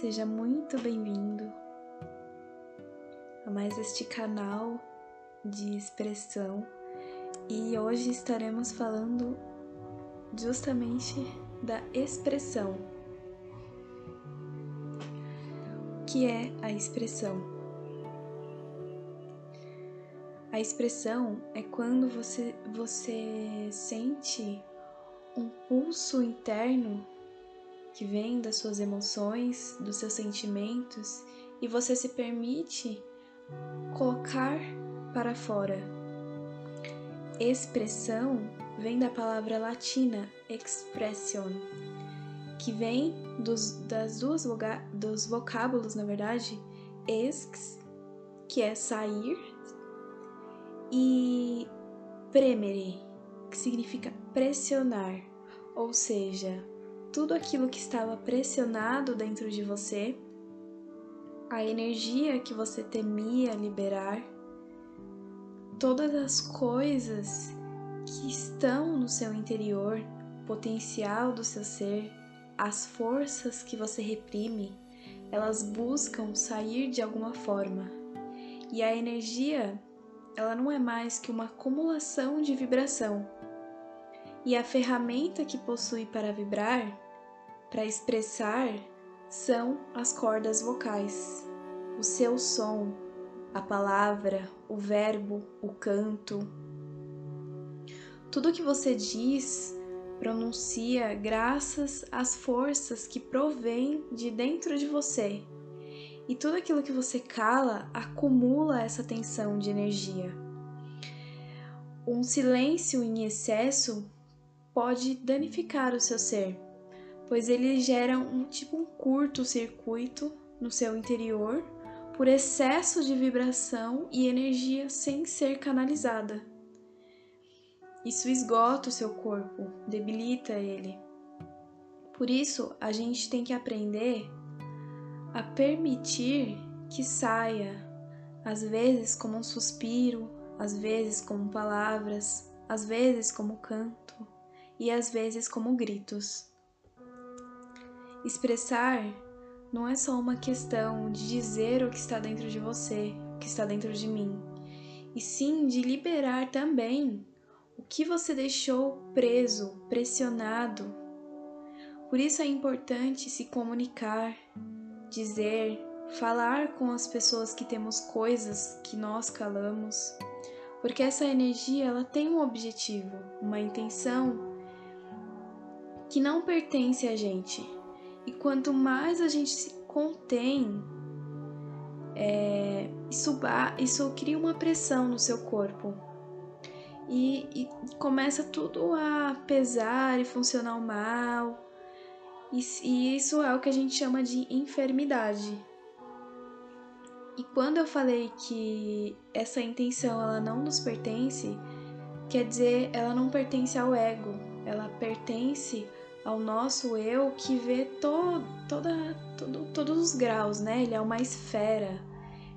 seja muito bem-vindo a mais este canal de expressão e hoje estaremos falando justamente da expressão. O que é a expressão? A expressão é quando você, você sente um pulso interno que vem das suas emoções, dos seus sentimentos e você se permite colocar para fora. Expressão vem da palavra latina expression, que vem dos, das duas dos vocábulos, na verdade, ex, que é sair, e premere, que significa pressionar, ou seja, tudo aquilo que estava pressionado dentro de você, a energia que você temia liberar, todas as coisas que estão no seu interior, potencial do seu ser, as forças que você reprime, elas buscam sair de alguma forma. E a energia, ela não é mais que uma acumulação de vibração. E a ferramenta que possui para vibrar para expressar são as cordas vocais, o seu som, a palavra, o verbo, o canto. Tudo que você diz, pronuncia graças às forças que provêm de dentro de você. E tudo aquilo que você cala acumula essa tensão de energia. Um silêncio em excesso pode danificar o seu ser pois ele gera um tipo um curto-circuito no seu interior por excesso de vibração e energia sem ser canalizada. Isso esgota o seu corpo, debilita ele. Por isso, a gente tem que aprender a permitir que saia, às vezes como um suspiro, às vezes como palavras, às vezes como canto e às vezes como gritos. Expressar não é só uma questão de dizer o que está dentro de você, o que está dentro de mim, e sim de liberar também o que você deixou preso, pressionado. Por isso é importante se comunicar, dizer, falar com as pessoas que temos coisas que nós calamos, porque essa energia ela tem um objetivo, uma intenção que não pertence a gente, e quanto mais a gente se contém, é, isso, isso cria uma pressão no seu corpo. E, e começa tudo a pesar e funcionar mal. E, e isso é o que a gente chama de enfermidade. E quando eu falei que essa intenção ela não nos pertence, quer dizer, ela não pertence ao ego, ela pertence ao nosso eu que vê to, toda, todo, todos os graus, né? Ele é uma esfera,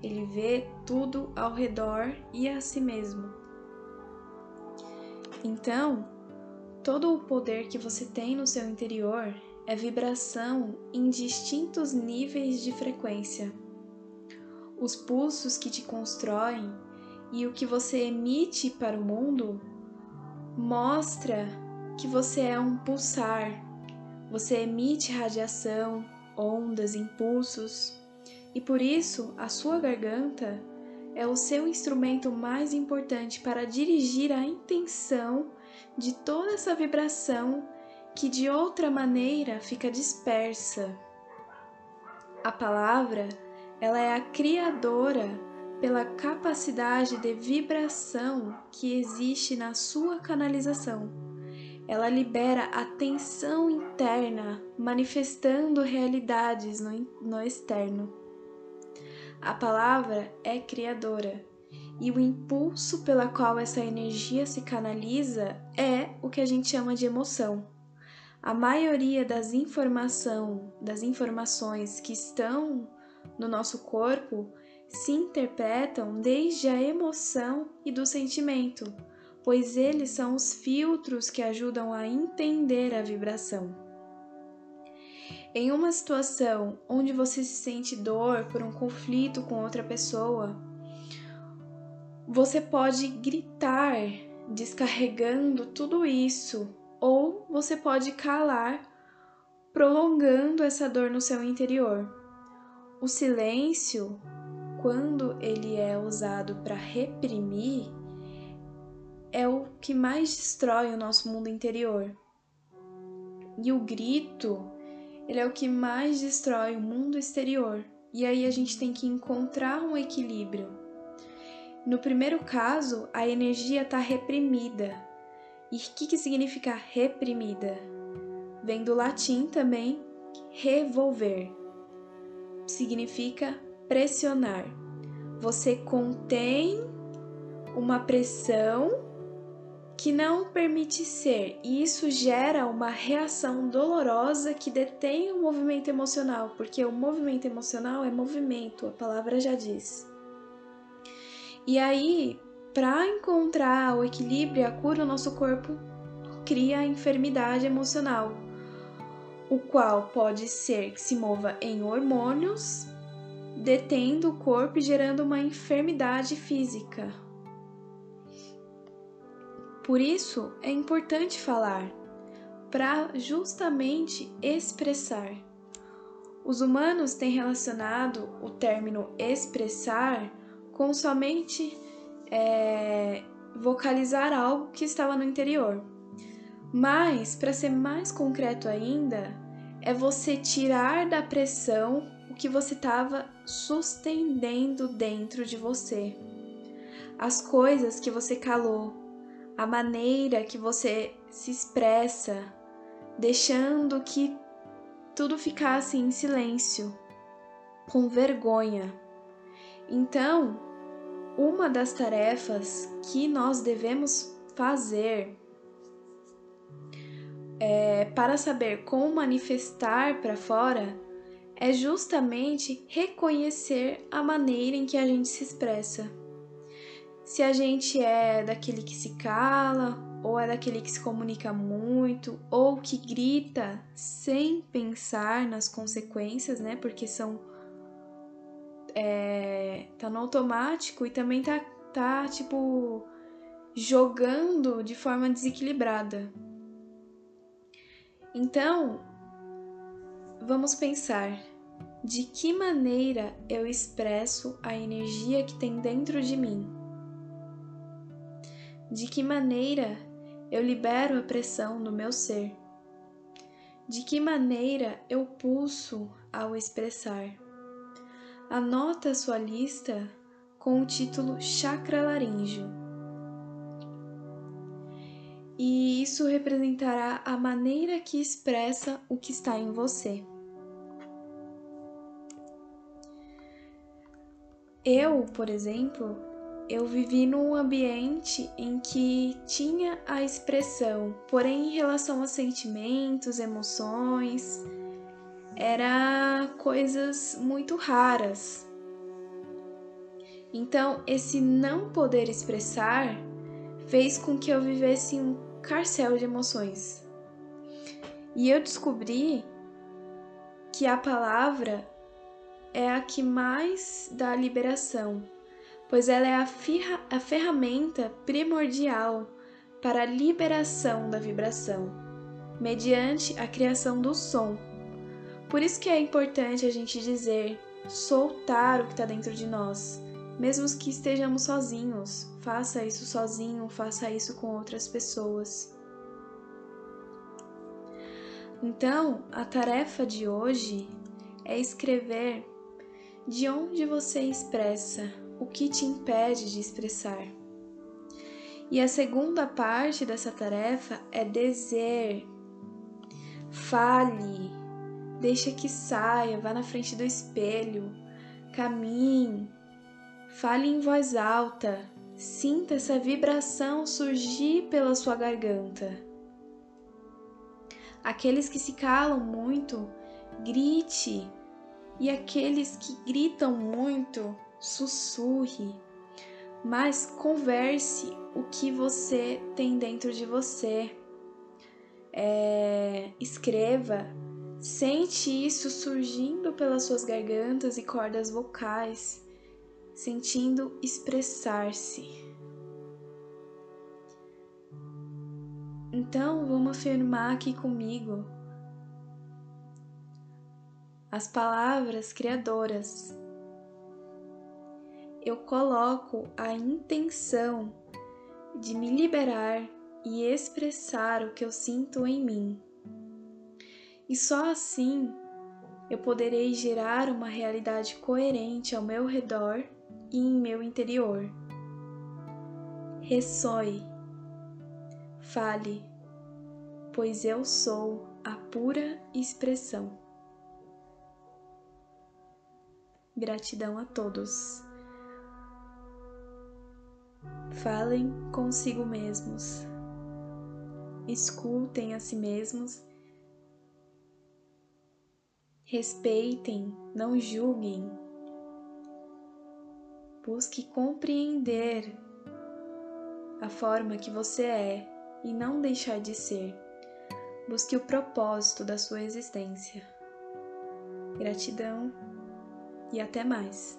ele vê tudo ao redor e a si mesmo. Então, todo o poder que você tem no seu interior é vibração em distintos níveis de frequência. Os pulsos que te constroem e o que você emite para o mundo mostra que você é um pulsar. Você emite radiação, ondas, impulsos, e por isso a sua garganta é o seu instrumento mais importante para dirigir a intenção de toda essa vibração que de outra maneira fica dispersa. A palavra, ela é a criadora pela capacidade de vibração que existe na sua canalização ela libera a tensão interna, manifestando realidades no, no externo. A palavra é criadora e o impulso pela qual essa energia se canaliza é o que a gente chama de emoção. A maioria das informação, das informações que estão no nosso corpo se interpretam desde a emoção e do sentimento pois eles são os filtros que ajudam a entender a vibração. Em uma situação onde você se sente dor por um conflito com outra pessoa, você pode gritar, descarregando tudo isso, ou você pode calar, prolongando essa dor no seu interior. O silêncio, quando ele é usado para reprimir, é o que mais destrói o nosso mundo interior. E o grito, ele é o que mais destrói o mundo exterior. E aí a gente tem que encontrar um equilíbrio. No primeiro caso, a energia está reprimida. E o que, que significa reprimida? Vem do latim também, revolver. Significa pressionar. Você contém uma pressão que não permite ser, e isso gera uma reação dolorosa que detém o movimento emocional, porque o movimento emocional é movimento, a palavra já diz. E aí, para encontrar o equilíbrio e a cura, o nosso corpo cria a enfermidade emocional, o qual pode ser que se mova em hormônios, detendo o corpo e gerando uma enfermidade física, por isso é importante falar, para justamente expressar. Os humanos têm relacionado o término expressar com somente é, vocalizar algo que estava no interior. Mas, para ser mais concreto ainda, é você tirar da pressão o que você estava sustentando dentro de você. As coisas que você calou, a maneira que você se expressa, deixando que tudo ficasse em silêncio, com vergonha. Então, uma das tarefas que nós devemos fazer é, para saber como manifestar para fora é justamente reconhecer a maneira em que a gente se expressa se a gente é daquele que se cala, ou é daquele que se comunica muito, ou que grita sem pensar nas consequências, né? Porque são. É, tá no automático e também tá, tá, tipo, jogando de forma desequilibrada. Então, vamos pensar de que maneira eu expresso a energia que tem dentro de mim. De que maneira eu libero a pressão no meu ser? De que maneira eu pulso ao expressar? Anota sua lista com o título Chakra Laríngeo. E isso representará a maneira que expressa o que está em você. Eu, por exemplo, eu vivi num ambiente em que tinha a expressão, porém, em relação a sentimentos, emoções, era coisas muito raras. Então, esse não poder expressar fez com que eu vivesse um carcel de emoções. E eu descobri que a palavra é a que mais dá liberação pois ela é a, a ferramenta primordial para a liberação da vibração, mediante a criação do som. Por isso que é importante a gente dizer, soltar o que está dentro de nós, mesmo que estejamos sozinhos. Faça isso sozinho, faça isso com outras pessoas. Então, a tarefa de hoje é escrever de onde você expressa o que te impede de expressar. E a segunda parte dessa tarefa é dizer. Fale, deixa que saia, vá na frente do espelho, caminhe, fale em voz alta, sinta essa vibração surgir pela sua garganta. Aqueles que se calam muito, grite, e aqueles que gritam muito, sussurre, mas converse o que você tem dentro de você. É, escreva Sente isso surgindo pelas suas gargantas e cordas vocais, sentindo expressar-se. Então, vamos afirmar aqui comigo as palavras criadoras. Eu coloco a intenção de me liberar e expressar o que eu sinto em mim. E só assim eu poderei gerar uma realidade coerente ao meu redor e em meu interior. Ressoe, fale, pois eu sou a pura expressão. Gratidão a todos. Falem consigo mesmos, escutem a si mesmos Respeitem, não julguem. Busque compreender a forma que você é e não deixar de ser. Busque o propósito da sua existência. Gratidão e até mais.